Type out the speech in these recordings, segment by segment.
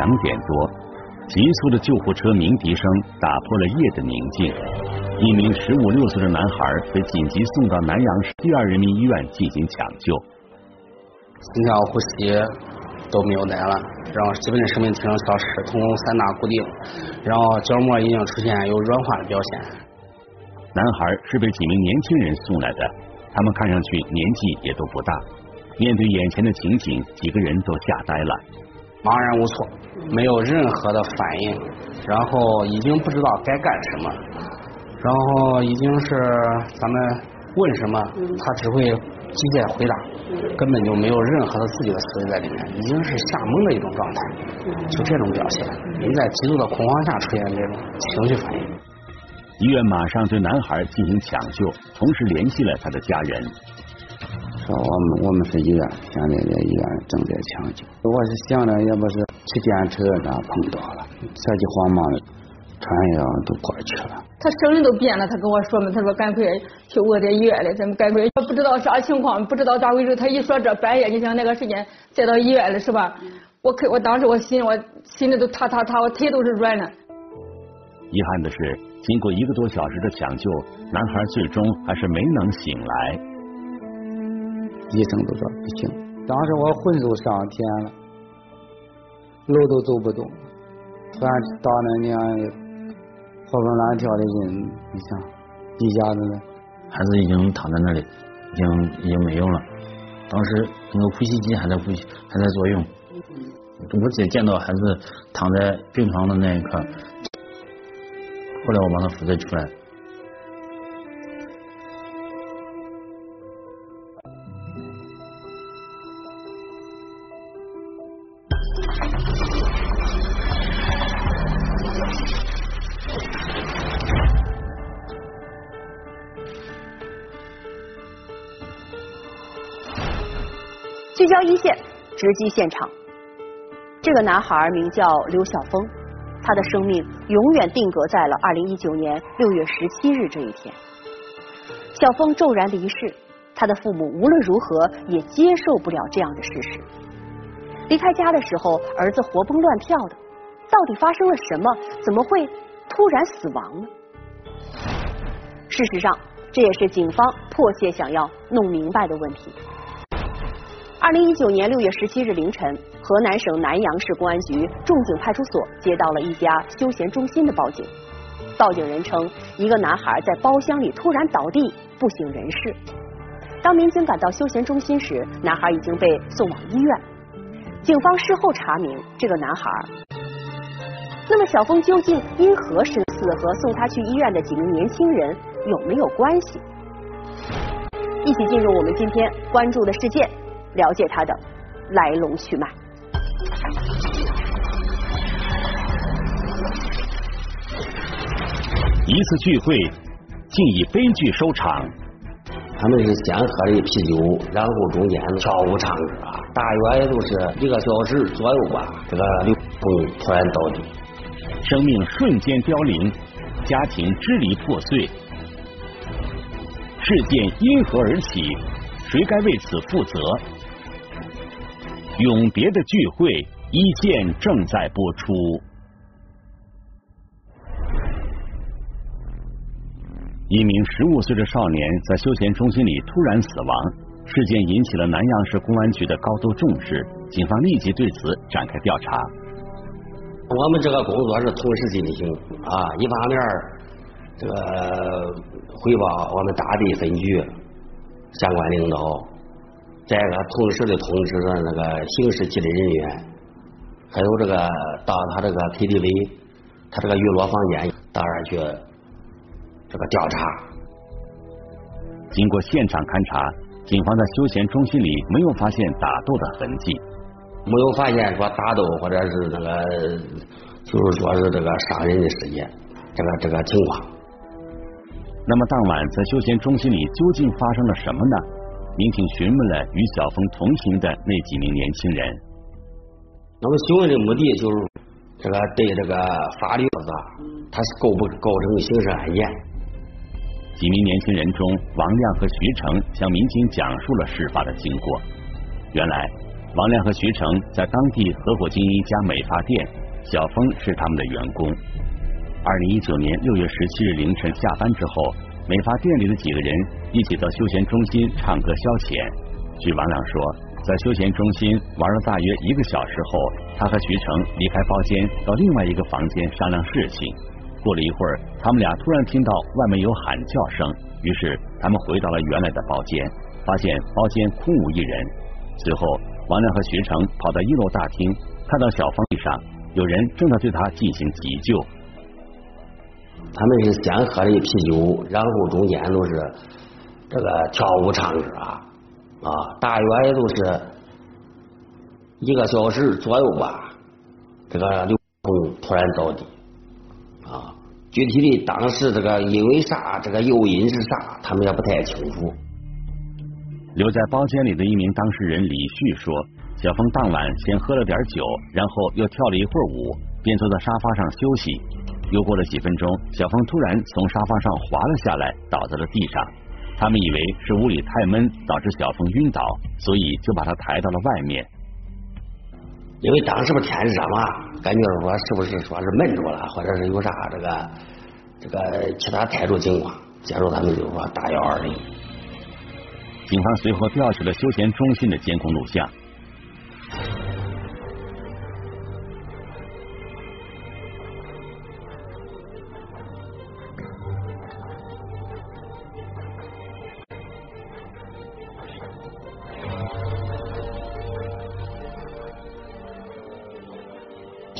两点多，急速的救护车鸣笛声打破了夜的宁静。一名十五六岁的男孩被紧急送到南阳市第二人民医院进行抢救，心跳、呼吸都没有来了，然后基本的生命体征消失，瞳孔三大固定，然后角膜已经出现有软化的表现。男孩是被几名年轻人送来的，他们看上去年纪也都不大。面对眼前的情景，几个人都吓呆了，茫然无措，没有任何的反应，然后已经不知道该干什么，然后已经是咱们问什么，他只会机械回答，根本就没有任何的自己的思维在里面，已经是吓懵的一种状态，就这种表现，人在极度的恐慌下出现这种情绪反应。医院马上对男孩进行抢救，同时联系了他的家人。说我们我们是医院，现在在医院正在抢救。我是想着，要不是骑电车咋碰到了，着急慌忙的，穿药都过去了。他声音都变了，他跟我说嘛，他说赶快去我在医院里，咱们赶快，不知道啥情况，不知道咋回事。他一说这半夜，你想那个时间再到医院了是吧？我可我当时我心我心里都塌塌塌，我腿都是软的。遗憾的是，经过一个多小时的抢救，男孩最终还是没能醒来。医生都说不行，当时我魂都上天了，路都走不动，突然到那样活蹦乱跳的人，你想，一下子呢孩子已经躺在那里，已经已经没有了。当时那个呼吸机还在呼吸，还在作用。我姐见到孩子躺在病床的那一刻，后来我帮他扶着出来。直击现场。这个男孩名叫刘晓峰，他的生命永远定格在了二零一九年六月十七日这一天。小峰骤然离世，他的父母无论如何也接受不了这样的事实。离开家的时候，儿子活蹦乱跳的，到底发生了什么？怎么会突然死亡呢？事实上，这也是警方迫切想要弄明白的问题。二零一九年六月十七日凌晨，河南省南阳市公安局仲景派出所接到了一家休闲中心的报警。报警人称，一个男孩在包厢里突然倒地，不省人事。当民警赶到休闲中心时，男孩已经被送往医院。警方事后查明，这个男孩，那么小峰究竟因何身死？和送他去医院的几名年轻人有没有关系？一起进入我们今天关注的事件。了解他的来龙去脉。一次聚会竟以悲剧收场。他们是先喝的啤酒，然后中间跳舞唱歌，大约也就是一个小时左右吧。这个刘峰突然倒地，生命瞬间凋零，家庭支离破碎。事件因何而起？谁该为此负责？永别的聚会，一线正在播出。一名十五岁的少年在休闲中心里突然死亡，事件引起了南阳市公安局的高度重视，警方立即对此展开调查。我们这个工作是同时进行啊，一方面这个汇报我们大地分局相关领导。再一个，同时的通知了那个刑事纪律人员，还有这个到他这个 KTV，他这个娱乐房间到那去这个调查。经过现场勘查，警方在休闲中心里没有发现打斗的痕迹，没有发现说打斗或者是那个就是说是这个伤人的事件，这个这个情况。那么当晚在休闲中心里究竟发生了什么呢？民警询问了与小峰同行的那几名年轻人。那么询问的目的就是这个对这个法律子，他是构不构成刑事案件？几名年轻人中，王亮和徐成向民警讲述了事发的经过。原来，王亮和徐成在当地合伙经营一家美发店，小峰是他们的员工。二零一九年六月十七日凌晨下班之后，美发店里的几个人一起到休闲中心唱歌消遣。据王亮说，在休闲中心玩了大约一个小时后，他和徐成离开包间，到另外一个房间商量事情。过了一会儿，他们俩突然听到外面有喊叫声，于是他们回到了原来的包间，发现包间空无一人。随后，王亮和徐成跑到一楼大厅，看到小方地上有人正在对他进行急救。他们是先喝的啤酒，然后中间都是这个跳舞唱歌啊，啊，大约也都是一个小时左右吧。这个刘峰突然倒地。啊，具体的当时这个因为啥，这个诱因是啥，他们也不太清楚。留在包间里的一名当事人李旭说：“小峰当晚先喝了点酒，然后又跳了一会儿舞，便坐在沙发上休息。又过了几分钟，小峰突然从沙发上滑了下来，倒在了地上。他们以为是屋里太闷导致小峰晕倒，所以就把他抬到了外面。”因为当时不天热嘛，感觉说是不是说是闷住了，或者是有啥这个这个其他特殊情况，接着他们就说打幺二零。警方随后调取了休闲中心的监控录像。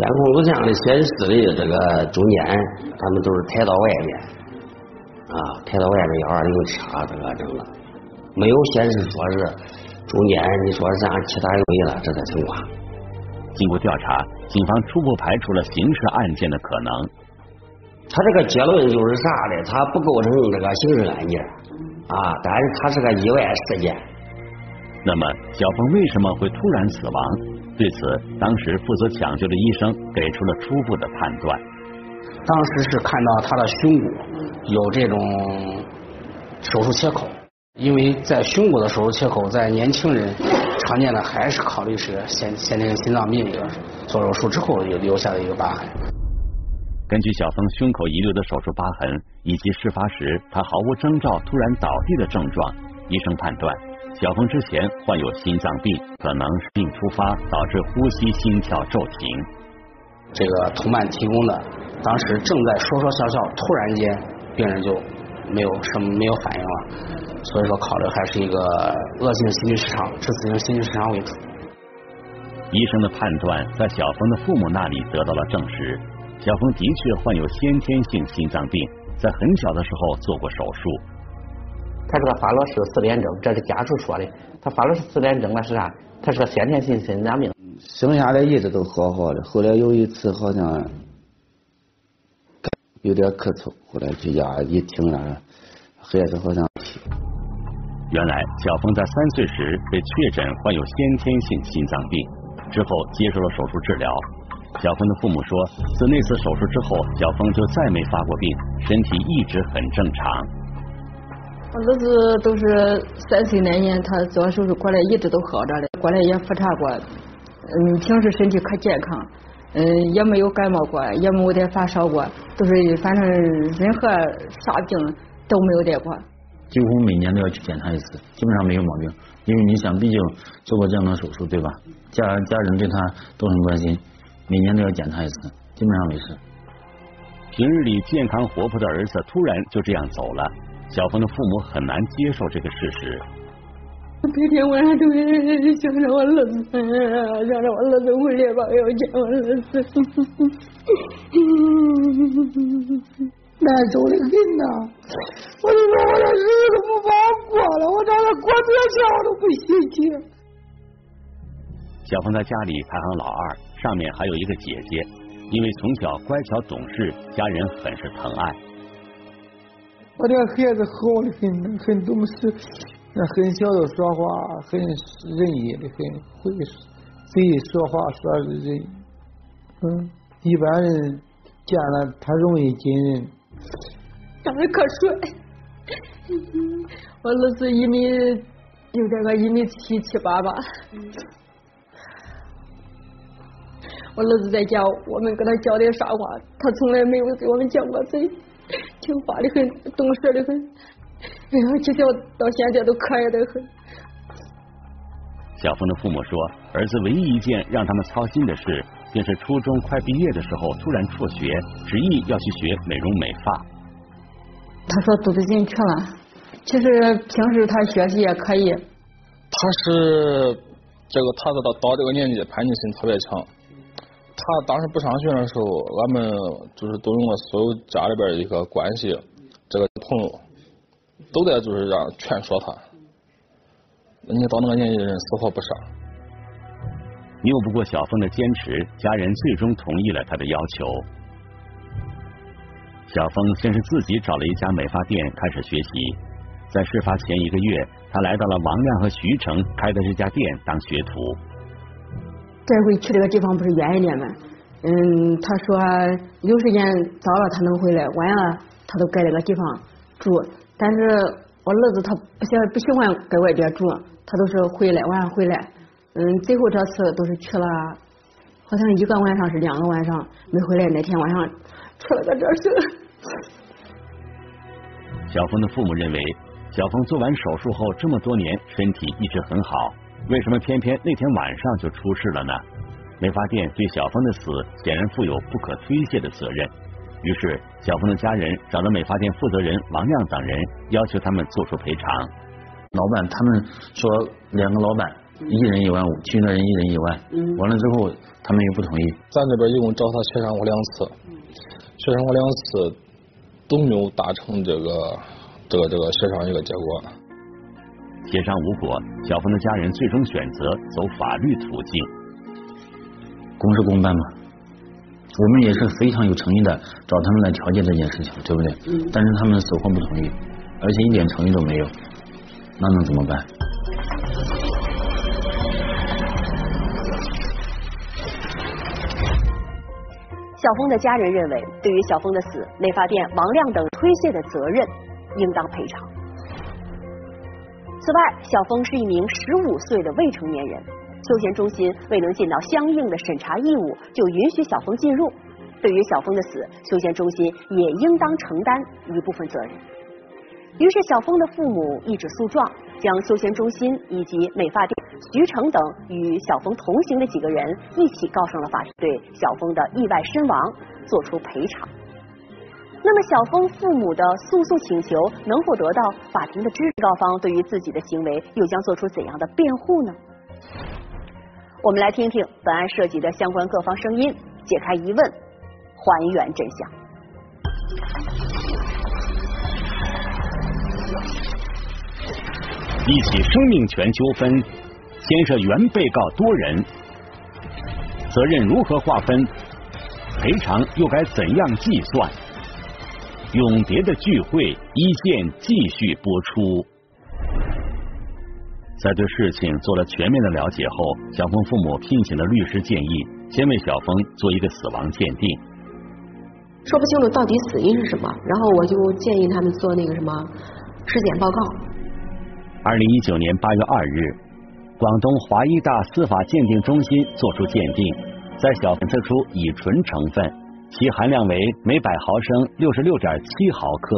监控录像的显示的这个中间，他们都是抬到外面，啊，抬到外面幺二零车这个整个，没有显示说是中间你说是按其他原因了这个情况。经过调查，警方初步排除了刑事案件的可能。他这个结论就是啥呢？他不构成这个刑事案件啊，但是他是个意外事件。那么，小峰为什么会突然死亡？对此，当时负责抢救的医生给出了初步的判断。当时是看到他的胸骨有这种手术切口，因为在胸骨的手术切口，在年轻人常见的还是考虑是先先天心脏病的做手术之后有留下的一个疤痕。根据小峰胸口遗留的手术疤痕以及事发时他毫无征兆突然倒地的症状，医生判断。小峰之前患有心脏病，可能是病突发导致呼吸心跳骤停。这个同伴提供的，当时正在说说笑笑，突然间病人就没有什么没有反应了，所以说考虑还是一个恶性心律失常、致死性心律失常为主。医生的判断在小峰的父母那里得到了证实，小峰的确患有先天性心脏病，在很小的时候做过手术。他这个发了是四联症，这是家属说的。他发了是四联症，了是啥？他是个先天性心脏病。生下来一直都好好的，后来有一次好像有点咳嗽，后来去家一听啊，孩子好像。原来小峰在三岁时被确诊患有先天性心脏病，之后接受了手术治疗。小峰的父母说，自那次手术之后，小峰就再没发过病，身体一直很正常。我儿子都是三岁那年他做手术过来，一直都好着嘞，过来也复查过，嗯，平时身体可健康，嗯，也没有感冒过，也没有点发烧过，都是反正任何啥病都没有得过。几乎每年都要去检查一次，基本上没有毛病。因为你想，毕竟做过这样的手术，对吧？家家人对他都很关心，每年都要检查一次，基本上没事。平日里健康活泼的儿子突然就这样走了。小峰的父母很难接受这个事实。每天晚上都想着我儿子，想着我儿子回来吧，要见我儿子。难受的很呐！我就说我这日子不好过了，我找他过多少都不稀奇。小峰在家里排行老二，上面还有一个姐姐，因为从小乖巧懂事，家人很是疼爱。我这个孩子好的很，很懂事，很小的说话，很仁义的很，会随意说话说的人，嗯，一般人见了他容易惊人。长得可帅，我儿子一米有点个一米七七八吧。我儿子在家，我们给他教的啥话，他从来没有给我们讲过嘴，听话的很，懂事的很，哎呀，就叫到现在都可爱的很。小峰的父母说，儿子唯一一件让他们操心的事，便是初中快毕业的时候突然辍学，执意要去学美容美发。他说读不进去了，其实平时他学习也可以。他是这个，他到到这个年纪叛逆心特别强。他当时不上学的时候，俺们就是动用了所有家里边的一个关系，这个朋友都在就是让劝说他。你到那个年纪，人死活不上。拗不过小峰的坚持，家人最终同意了他的要求。小峰先是自己找了一家美发店开始学习，在事发前一个月，他来到了王亮和徐成开的这家店当学徒。这回去这个地方不是远一点吗？嗯，他说有时间早了他能回来，晚了他都改这个地方住，但是。我儿子他不喜不喜欢在外边住，他都是回来晚上回来。嗯，最后这次都是去了，好像一个晚上是两个晚上没回来。那天晚上出了个这事。小峰的父母认为，小峰做完手术后这么多年身体一直很好，为什么偏偏那天晚上就出事了呢？美发店对小峰的死显然负有不可推卸的责任。于是，小峰的家人找到美发店负责人王亮等人，要求他们做出赔偿。老板他们说两个老板一人一万五，其余的人一人一万。完了之后，他们又不同意。咱这边一共找他协商过两次，协商过两次都没有达成这个这个这个协商一个结果。协商无果，小峰的家人最终选择走法律途径，公事公办嘛。我们也是非常有诚意的找他们来调解这件事情，对不对？嗯。但是他们死活不同意，而且一点诚意都没有，那能怎么办？小峰的家人认为，对于小峰的死，美发店王亮等推卸的责任应当赔偿。此外，小峰是一名十五岁的未成年人。休闲中心未能尽到相应的审查义务，就允许小峰进入。对于小峰的死，休闲中心也应当承担一部分责任。于是，小峰的父母一纸诉状，将休闲中心以及美发店徐成等与小峰同行的几个人一起告上了法庭，对小峰的意外身亡作出赔偿。那么，小峰父母的诉讼请求能否得到法庭的支持？告方对于自己的行为又将做出怎样的辩护呢？我们来听听本案涉及的相关各方声音，解开疑问，还原真相。一起生命权纠纷牵涉原被告多人，责任如何划分？赔偿又该怎样计算？永别的聚会一线继续播出。在对事情做了全面的了解后，小峰父母聘请了律师，建议先为小峰做一个死亡鉴定。说不清楚到底死因是什么，然后我就建议他们做那个什么尸检报告。二零一九年八月二日，广东华医大司法鉴定中心作出鉴定，在小峰测出乙醇成分，其含量为每百毫升六十六点七毫克。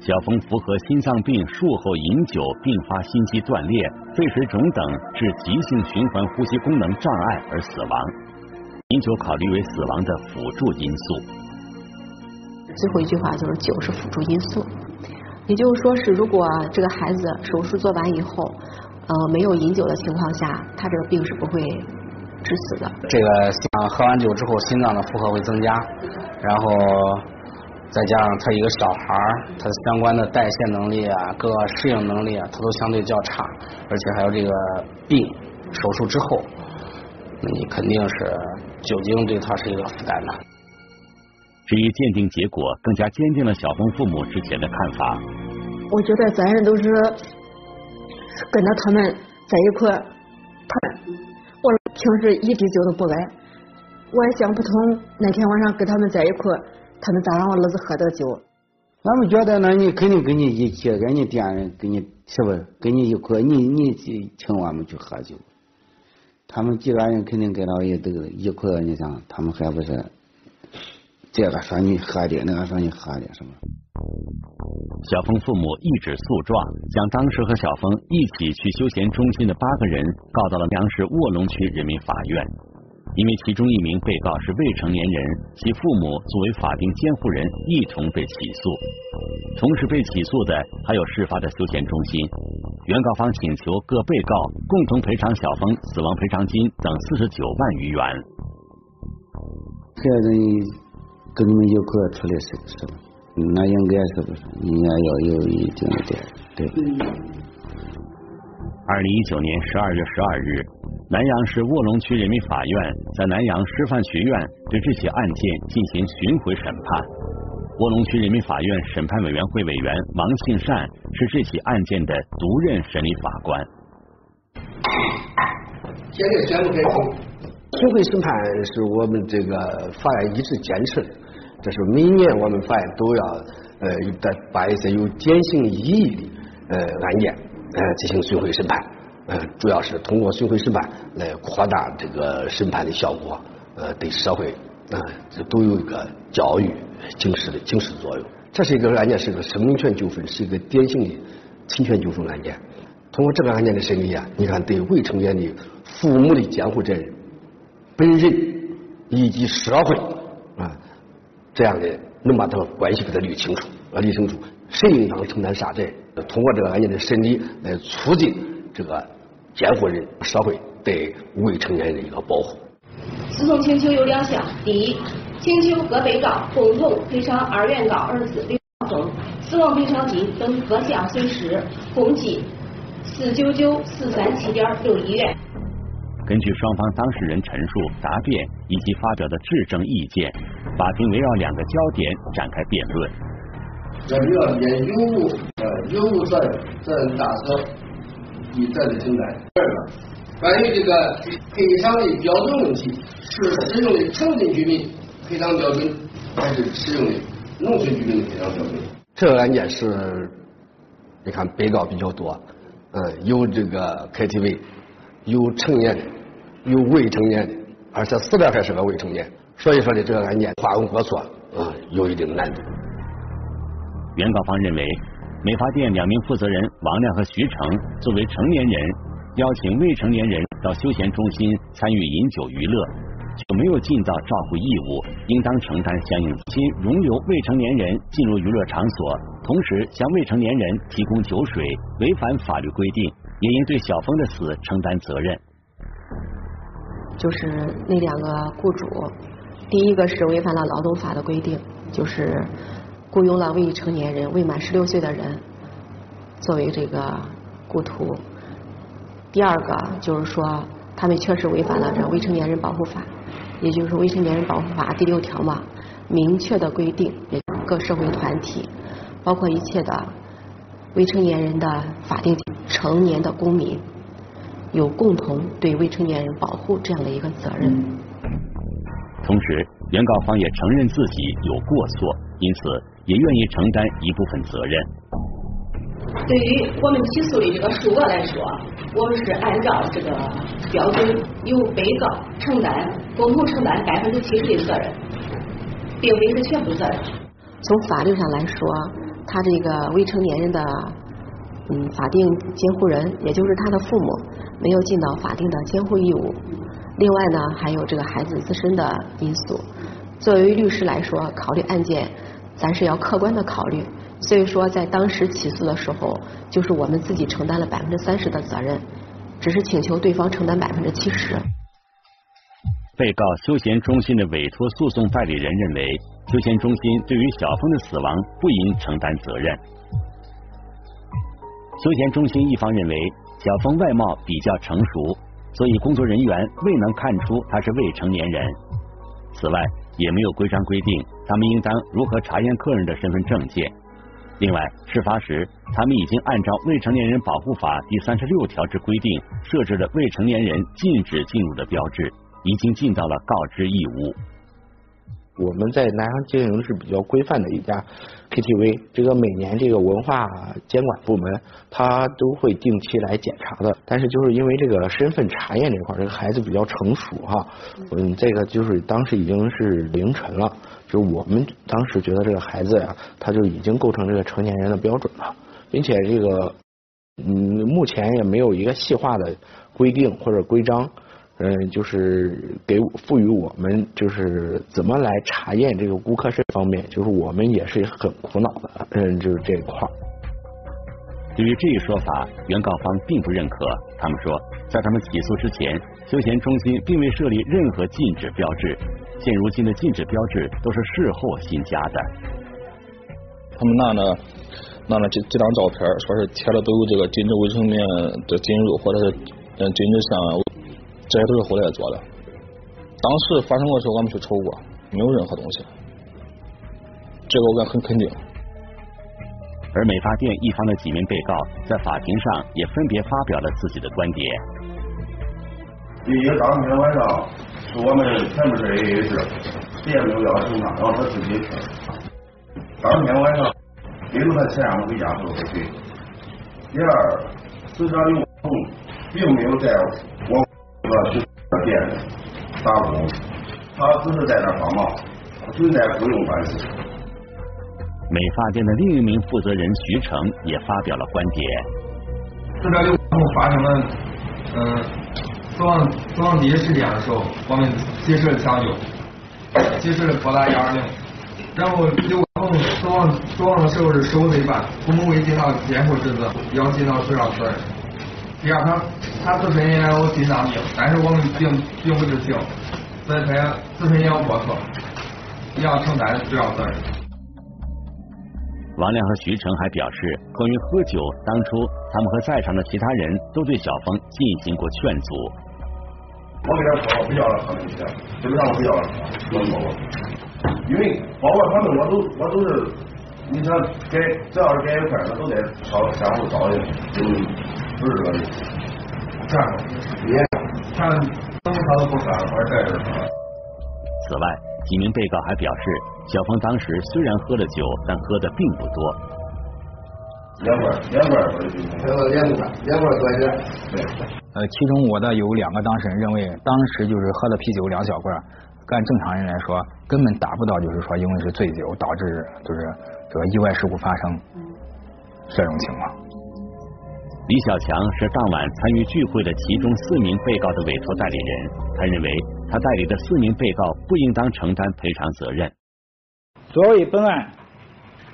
小峰符合心脏病术后饮酒并发心肌断裂、肺水肿等致急性循环呼吸功能障碍而死亡，饮酒考虑为死亡的辅助因素。最后一句话就是酒是辅助因素，也就是说是如果这个孩子手术做完以后，呃没有饮酒的情况下，他这个病是不会致死的。这个像喝完酒之后心脏的负荷会增加，然后。再加上他一个小孩儿，他的相关的代谢能力啊，各适应能力啊，他都相对较差，而且还有这个病，手术之后，那你肯定是酒精对他是一个负担的。至于鉴定结果，更加坚定了小峰父母之前的看法。我觉得咱人都是跟着他们在一块，他我平时一滴酒都不爱，我也想不通那天晚上跟他们在一块。他们咋让我儿子喝的酒？俺们觉得，那你肯定跟你一起，跟你店人，跟你是不是？跟你一块，你你请我们去喝酒。他们几个人肯定跟到一都一块，你想，他们还不是这个说你喝的，那个说你喝的，什么？小峰父母一纸诉状，将当时和小峰一起去休闲中心的八个人告到了阳市卧龙区人民法院。因为其中一名被告是未成年人，其父母作为法定监护人一同被起诉。同时被起诉的还有事发的休闲中心。原告方请求各被告共同赔偿小峰死亡赔偿金等四十九万余元。孩子，跟你们一块出来是不是吧？那应该是不是？应该要有一定的对。二零一九年十二月十二日。南阳市卧龙区人民法院在南阳师范学院对这起案件进行巡回审判。卧龙区人民法院审判委员会委员王庆善是这起案件的独任审理法官。现在宣布开庭。巡回审判是我们这个法院一直坚持的，这是每年我们法院都要呃把一些有典型意义的呃案件呃进行巡回审判。呃，主要是通过巡回审判来扩大这个审判的效果，呃，对社会啊，这都有一个教育、警示的警示作用。这是一个案件，是个生命权纠纷，是一个典型的侵权纠纷案件。通过这个案件的审理啊，你看对未成年的父母的监护责任、本人以及社会啊，这样的能把这个关系给他捋清楚啊，理清楚，谁应当承担啥责任？通过这个案件的审理来促进这个。监护人、社会对未成年人的一个保护。诉讼请求有两项：第一，请求各被告共同赔偿二原告儿子刘晓峰死亡赔偿金等各项损失，共计四九九四三七点六一元。根据双方当事人陈述、答辩以及发表的质证意见，法庭围绕两个焦点展开辩论。这主要也有无呃有无责任责任大小。的责任承担。第二个，关于这个赔偿的标准问题，是适用的城镇居民赔偿标准，还是适用的农村居民的赔偿标准？这个案件是，你看被告比较多，嗯，有这个 KTV，有成年的，有未成年的，而且死的还是个未成年，所以说呢这个案件花容过错，啊，有一定的难度。原告方认为。美发店两名负责人王亮和徐成作为成年人，邀请未成年人到休闲中心参与饮酒娱乐，却没有尽到照顾义务，应当承担相应。其容留未成年人进入娱乐场所，同时向未成年人提供酒水，违反法律规定，也应对小峰的死承担责任。就是那两个雇主，第一个是违反了劳动法的规定，就是。雇佣了未成年人、未满十六岁的人作为这个雇徒。第二个就是说，他们确实违反了这未成年人保护法，也就是未成年人保护法第六条嘛，明确的规定，各社会团体，包括一切的未成年人的法定成年的公民，有共同对未成年人保护这样的一个责任。同时，原告方也承认自己有过错，因此。也愿意承担一部分责任。对于我们起诉的这个数额来说，我们是按照这个标准，由被告承担共同承担百分之七十的责任，并非是全部责任。从法律上来说，他这个未成年人的嗯法定监护人，也就是他的父母，没有尽到法定的监护义务。另外呢，还有这个孩子自身的因素。作为律师来说，考虑案件。咱是要客观的考虑，所以说在当时起诉的时候，就是我们自己承担了百分之三十的责任，只是请求对方承担百分之七十。被告休闲中心的委托诉讼代理人认为，休闲中心对于小峰的死亡不应承担责任。休闲中心一方认为，小峰外貌比较成熟，所以工作人员未能看出他是未成年人。此外，也没有规章规定他们应当如何查验客人的身份证件。另外，事发时他们已经按照《未成年人保护法》第三十六条之规定，设置了未成年人禁止进入的标志，已经尽到了告知义务。我们在南阳经营是比较规范的一家 KTV，这个每年这个文化监管部门他都会定期来检查的。但是就是因为这个身份查验这块，这个孩子比较成熟哈，嗯，这个就是当时已经是凌晨了，就我们当时觉得这个孩子呀，他就已经构成这个成年人的标准了，并且这个嗯，目前也没有一个细化的规定或者规章。嗯，就是给赋予我们就是怎么来查验这个顾客身方面，就是我们也是很苦恼的，嗯，就是这一块。对于这一说法，原告方并不认可。他们说，在他们起诉之前，休闲中心并未设立任何禁止标志，现如今的禁止标志都是事后新加的。他们那呢？那呢这这张照片，说是贴了都有这个禁止未成年的进入，或者是嗯禁止向。这些都是后来做的。当时发生过的时候，我们去瞅过，没有任何东西。这个我敢很肯定。而美发店一方的几名被告在法庭上也分别发表了自己的观点。第一，当天晚上是我们全部是 AA 制，谁也没有要求他，然后他自己去。当天晚上给了他钱让他回家后回去。第二，死者刘红并没有在我。这个是店打工，他只是在那帮忙，存在雇佣关系。美发店的另一名负责人徐成也发表了观点。死者刘红发生了嗯死亡死亡第一时间的时候，我们及时抢救，及时的拨打幺二零，然后刘红死亡死亡的时候是手未半，父母未尽到监护职责，要尽到主要责任。第二，他他自身也有心脏病，但是我们并并不知情，所以他自身也有过错，也要承担主要责任。王亮和徐成还表示，关于喝酒，当初他们和在场的其他人都对小峰进行过劝阻。我跟他说，我不要了他们钱，基本上我不要了，我说过，因为包括他们，我都我都是，你想给只要是给一块，那都得稍相互照应，嗯。不是这个意思，不敢玩这个。此外，几名被告还表示，小峰当时虽然喝了酒，但喝的并不多。两罐，两罐两罐两罐，两罐多一点。对。呃，其中我的有两个当事人认为，当时就是喝了啤酒两小罐，按正常人来说，根本达不到，就是说因为是醉酒导致就是这个意外事故发生这种情况。李小强是当晚参与聚会的其中四名被告的委托代理人，他认为他代理的四名被告不应当承担赔偿责任。作为本案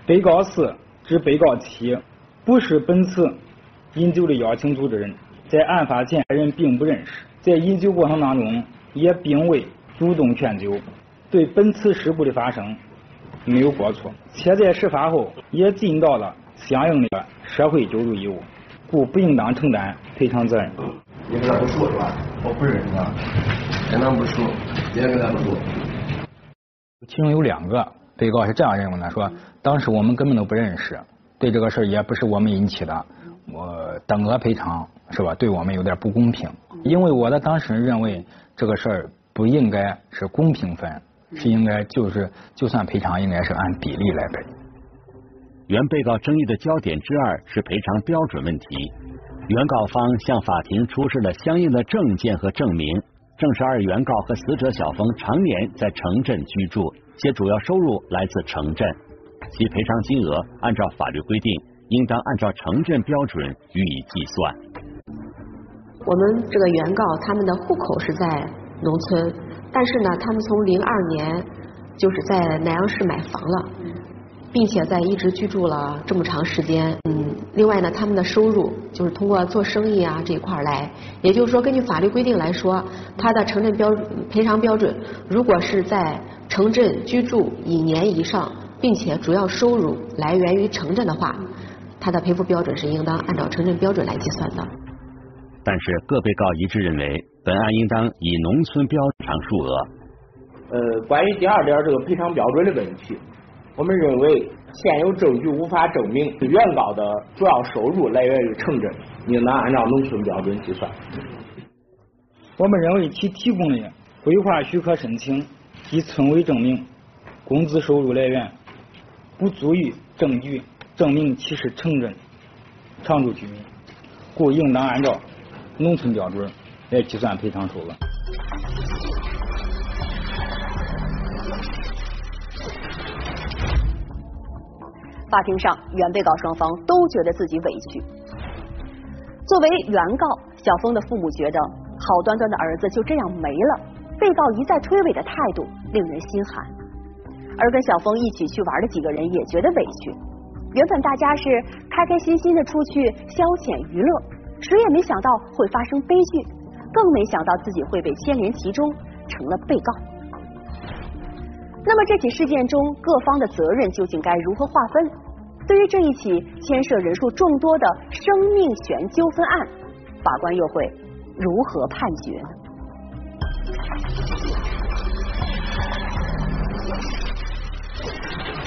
被告四至被告七不是本次饮酒的邀请组织人，在案发前人并不认识，在饮酒过程当中也并未主动劝酒，对本次事故的发生没有过错，且在事发后也尽到了相应的社会救助义务。故不应当承担赔偿责任。你跟他不熟是吧？我不认识他，跟他不熟，也跟他不熟。其中有两个被告是这样认为的：说当时我们根本都不认识，对这个事儿也不是我们引起的，我等额赔偿是吧？对我们有点不公平。因为我的当事人认为这个事儿不应该是公平分，是应该就是就算赔偿应该是按比例来赔。原被告争议的焦点之二是赔偿标准问题。原告方向法庭出示了相应的证件和证明，证实二原告和死者小峰常年在城镇居住，且主要收入来自城镇，其赔偿金额按照法律规定，应当按照城镇标准予以计算。我们这个原告他们的户口是在农村，但是呢，他们从零二年就是在南阳市买房了。并且在一直居住了这么长时间，嗯，另外呢，他们的收入就是通过做生意啊这一块来，也就是说，根据法律规定来说，他的城镇标赔偿标准，如果是在城镇居住一年以上，并且主要收入来源于城镇的话，他的赔付标准是应当按照城镇标准来计算的。但是各被告一致认为，本案应当以农村标偿数额。呃，关于第二点这个赔偿标准的问题。我们认为现有证据无法证明原告的主要收入来源于城镇，应当按照农村标准计算。我们认为其提供的规划许可申请及村委证明工资收入来源不足以证据证明其是城镇常住居民，故应当按照农村标准来计算赔偿数额。法庭上，原被告双方都觉得自己委屈。作为原告，小峰的父母觉得好端端的儿子就这样没了，被告一再推诿的态度令人心寒。而跟小峰一起去玩的几个人也觉得委屈。原本大家是开开心心的出去消遣娱乐，谁也没想到会发生悲剧，更没想到自己会被牵连其中，成了被告。那么这起事件中各方的责任究竟该如何划分？对于这一起牵涉人数众多的生命权纠纷案，法官又会如何判决呢？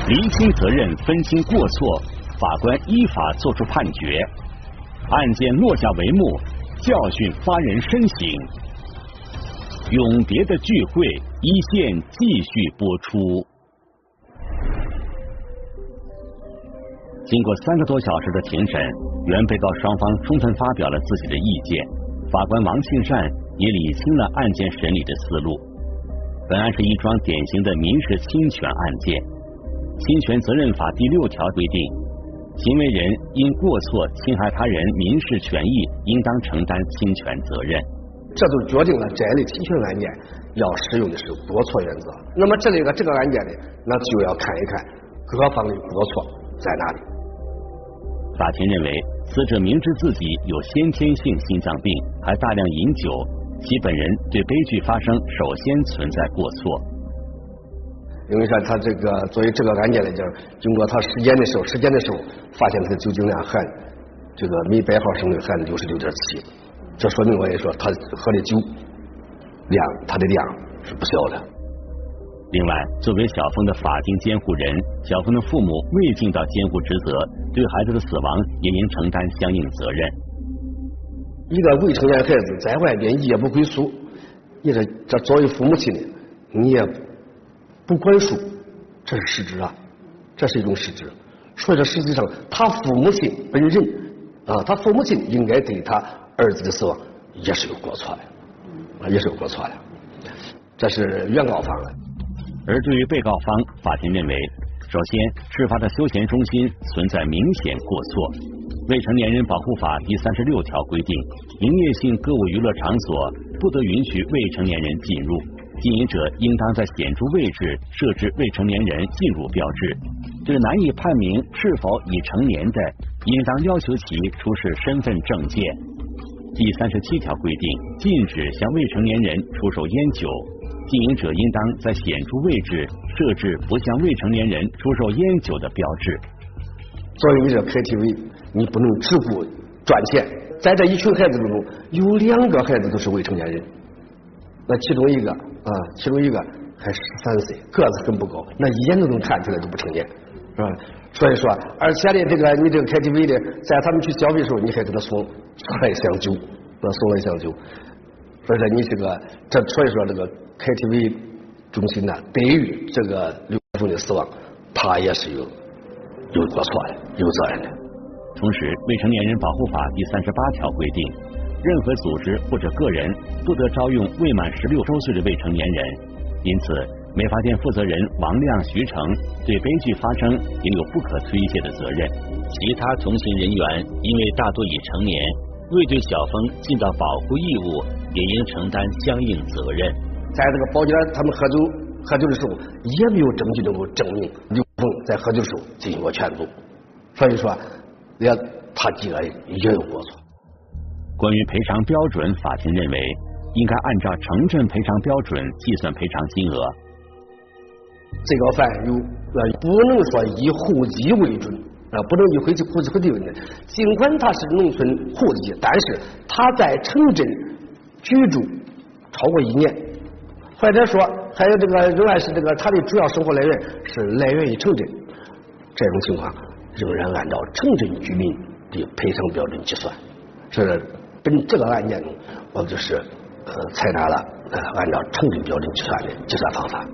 厘清责任，分清过错，法官依法作出判决，案件落下帷幕，教训发人深省。永别的聚会一线继续播出。经过三个多小时的庭审，原被告双方充分发表了自己的意见，法官王庆善也理清了案件审理的思路。本案是一桩典型的民事侵权案件，《侵权责任法》第六条规定，行为人因过错侵害他人民事权益，应当承担侵权责任。这就决定了这类侵权案件要使用的是过错原则。那么这里个这个案件呢，那就要看一看各方的过错在哪里。法庭认为，死者明知自己有先天性心脏病，还大量饮酒，其本人对悲剧发生首先存在过错。因为说他这个作为这个案件来讲，经过他尸检的时候，尸检的时候发现他的酒精量含这个每百毫升的含六十六点七。这说明我也说，他喝的酒量，他的量是不小的。另外，作为小峰的法定监护人，小峰的父母未尽到监护职责，对孩子的死亡也应承担相应责任。一个未成年孩子在外边夜不归宿，你这这作为父母亲的，你也不管束，这是失职啊，这是一种失职。所以说，实际上他父母亲本人啊，他父母亲应该对他。儿子的死亡也是有过错的，啊，也是有过错的，这是原告方的。而对于被告方，法庭认为，首先，事发的休闲中心存在明显过错。未成年人保护法第三十六条规定，营业性歌舞娱乐场所不得允许未成年人进入，经营者应当在显著位置设置未成年人进入标志。这个难以判明是否已成年的，应当要求其出示身份证件。第三十七条规定，禁止向未成年人出售烟酒，经营者应当在显著位置设置不向未成年人出售烟酒的标志。作为你这 KTV，你不能只顾赚钱。在这一群孩子当中，有两个孩子都是未成年人，那其中一个啊，其中一个还十三岁，个子很不高，那一眼都能看出来都不成年，是吧？所以说，而且呢，这个你这个 KTV 的，在他们去消费的时候，你还给他送送了一箱酒，给他送了一箱酒。所以说，你这个这，所以说这个 KTV 中心呢，对于这个刘小峰的死亡，他也是有有过错的，有责任的。同时，《未成年人保护法》第三十八条规定，任何组织或者个人不得招用未满十六周岁的未成年人，因此。美发店负责人王亮、徐成对悲剧发生也有不可推卸的责任。其他同行人员因为大多已成年，未对小峰尽到保护义务，也应承担相应责任。在这个包间他们喝酒喝酒的时候，也没有证据能够证明刘峰在喝酒的时候进行过劝阻，所以说，也他几个人也有过错。关于赔偿标准，法庭认为应该按照城镇赔偿标准计算赔偿金额。这个犯有呃，不能说以户籍为准啊，不能以户籍户籍为准。尽管他是农村户籍，但是他在城镇居住超过一年，或者说还有这个仍然是这个他的主要生活来源是来源于城镇，这种情况仍然按照城镇居民的赔偿标准计算。是本这个案件中，我们就是呃采纳了呃按照城镇标准计算的计算方法。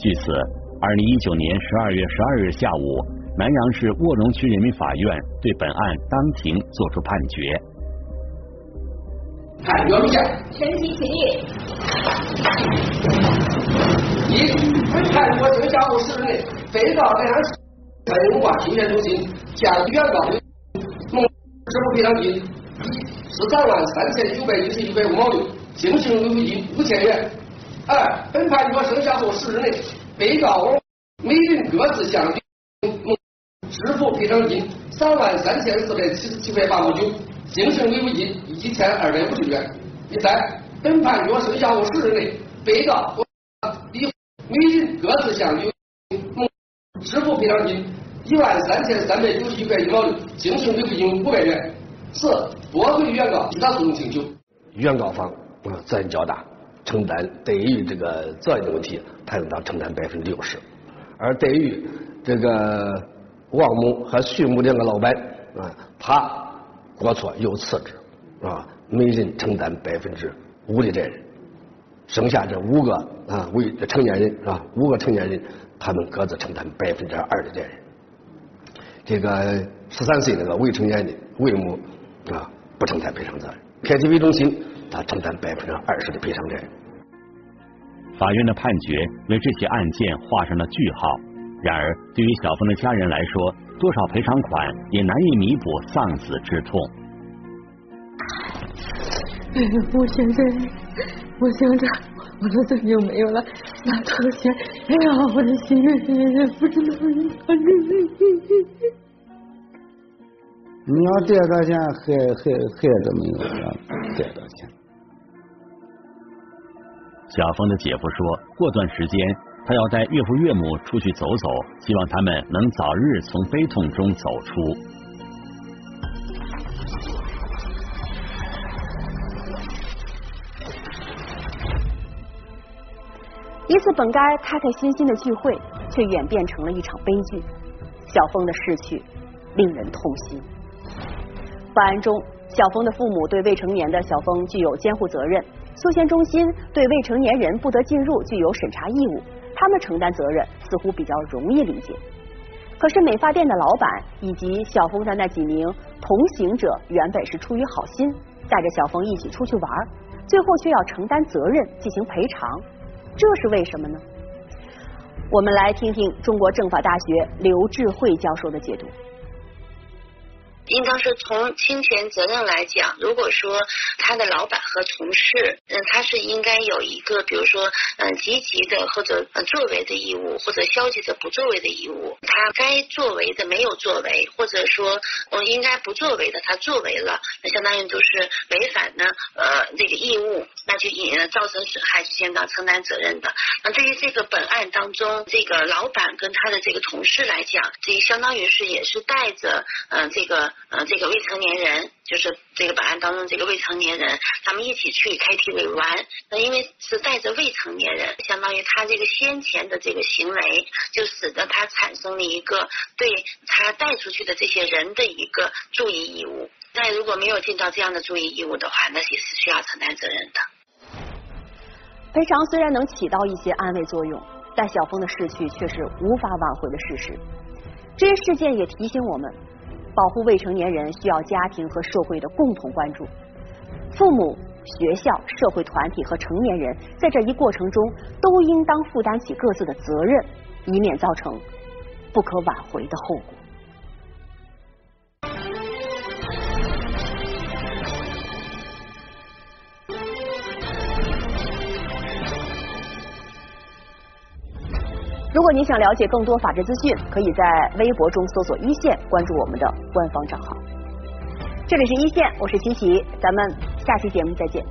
据此，二零一九年十二月十二日下午，南阳市卧龙区人民法院对本案当庭作出判决。判决如下：全体起立。一、本判决生效后十日内，被告南阳市人文化休闲中心向原告蒙支付赔偿金十三万三千九百一十一块五毛六，精神抚慰金五千元。二、本判决生效后十日内，被告王每人各自向蒙支付赔偿金三万三千四百七十七块八毛九，经行维护金一千二百五十元。第三，本判决生效后十日内，被告李每人各自向刘某支付赔偿金一万三千三百九十一块一毛六，经行维护金五百元。四，驳回原告其他诉讼请求。原告方责任较大，承担对于这个责任的问题，他应当承担百分之六十。而对于这个王某和徐某两个老板啊，他过错有次之啊，每人承担百分之五的责任。剩下这五个啊未成年人啊，五个成年人，他们各自承担百分之二的责任。这个十三岁那个未成年的魏某啊，不承担赔偿责任。KTV 中心他承担百分之二十的赔偿责任。法院的判决为这起案件画上了句号。然而，对于小峰的家人来说，多少赔偿款也难以弥补丧子之痛。哎呀，我现在我想着我的孙就没有了，那多少钱？哎呀，我的心不知道。你要贷到钱，孩孩孩子没有了，贷到钱。小峰的姐夫说，过段时间他要带岳父岳母出去走走，希望他们能早日从悲痛中走出。一次本该开开心心的聚会，却演变成了一场悲剧。小峰的逝去令人痛心。本案中，小峰的父母对未成年的小峰具有监护责任，休闲中心对未成年人不得进入具有审查义务，他们承担责任似乎比较容易理解。可是美发店的老板以及小峰的那几名同行者，原本是出于好心，带着小峰一起出去玩，最后却要承担责任进行赔偿，这是为什么呢？我们来听听中国政法大学刘智慧教授的解读。应当是从侵权责任来讲，如果说他的老板和同事，嗯，他是应该有一个，比如说，嗯，积极的或者作为的义务，或者消极的不作为的义务。他该作为的没有作为，或者说，嗯，应该不作为的他作为了，那相当于都是违反呢，呃，这个义务，那就引造成损害，就应当承担责任的。那对于这个本案当中，这个老板跟他的这个同事来讲，这相当于是也是带着，嗯，这个。呃，这个未成年人就是这个本案当中这个未成年人，他们一起去 KTV 玩。那因为是带着未成年人，相当于他这个先前的这个行为，就使得他产生了一个对他带出去的这些人的一个注意义务。那如果没有尽到这样的注意义务的话，那也是需要承担责任的。赔偿虽然能起到一些安慰作用，但小峰的逝去却是无法挽回的事实。这些事件也提醒我们。保护未成年人需要家庭和社会的共同关注，父母、学校、社会团体和成年人在这一过程中都应当负担起各自的责任，以免造成不可挽回的后果。如果你想了解更多法治资讯，可以在微博中搜索“一线”，关注我们的官方账号。这里是一线，我是琪琪，咱们下期节目再见。